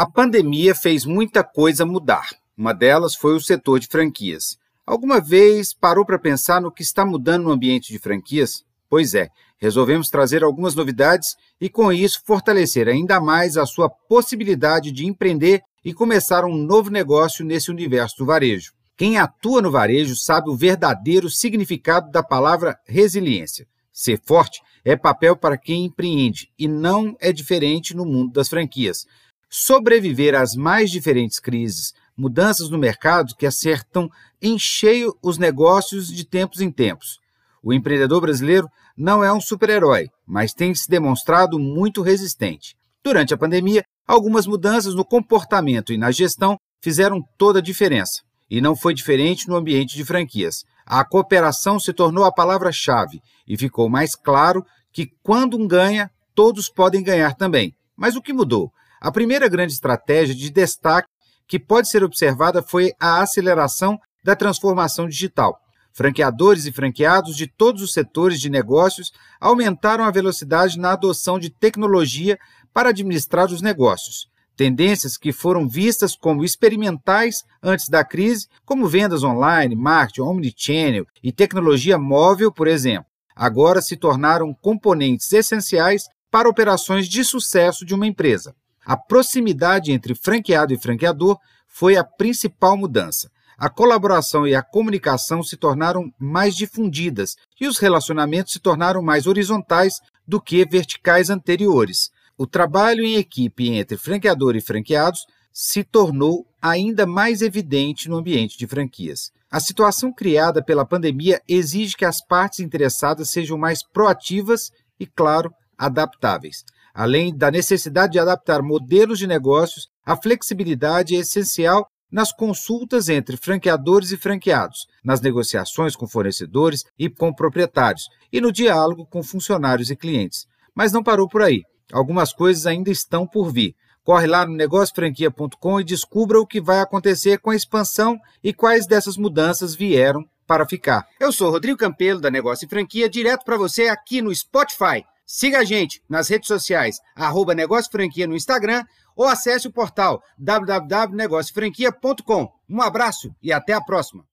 A pandemia fez muita coisa mudar. Uma delas foi o setor de franquias. Alguma vez parou para pensar no que está mudando no ambiente de franquias? Pois é, resolvemos trazer algumas novidades e, com isso, fortalecer ainda mais a sua possibilidade de empreender e começar um novo negócio nesse universo do varejo. Quem atua no varejo sabe o verdadeiro significado da palavra resiliência. Ser forte é papel para quem empreende e não é diferente no mundo das franquias. Sobreviver às mais diferentes crises, mudanças no mercado que acertam em cheio os negócios de tempos em tempos. O empreendedor brasileiro não é um super-herói, mas tem se demonstrado muito resistente. Durante a pandemia, algumas mudanças no comportamento e na gestão fizeram toda a diferença. E não foi diferente no ambiente de franquias. A cooperação se tornou a palavra-chave e ficou mais claro que quando um ganha, todos podem ganhar também. Mas o que mudou? A primeira grande estratégia de destaque que pode ser observada foi a aceleração da transformação digital. Franqueadores e franqueados de todos os setores de negócios aumentaram a velocidade na adoção de tecnologia para administrar os negócios tendências que foram vistas como experimentais antes da crise, como vendas online, marketing, omnichannel e tecnologia móvel, por exemplo, agora se tornaram componentes essenciais para operações de sucesso de uma empresa. A proximidade entre franqueado e franqueador foi a principal mudança. A colaboração e a comunicação se tornaram mais difundidas e os relacionamentos se tornaram mais horizontais do que verticais anteriores o trabalho em equipe entre franqueador e franqueados se tornou ainda mais evidente no ambiente de franquias. A situação criada pela pandemia exige que as partes interessadas sejam mais proativas e, claro, adaptáveis. Além da necessidade de adaptar modelos de negócios, a flexibilidade é essencial nas consultas entre franqueadores e franqueados, nas negociações com fornecedores e com proprietários e no diálogo com funcionários e clientes. Mas não parou por aí. Algumas coisas ainda estão por vir. Corre lá no negociofranquia.com e descubra o que vai acontecer com a expansão e quais dessas mudanças vieram para ficar. Eu sou Rodrigo Campelo da Negócio e Franquia, direto para você aqui no Spotify. Siga a gente nas redes sociais, arroba Negócio Franquia no Instagram ou acesse o portal www.negociofranquia.com. Um abraço e até a próxima.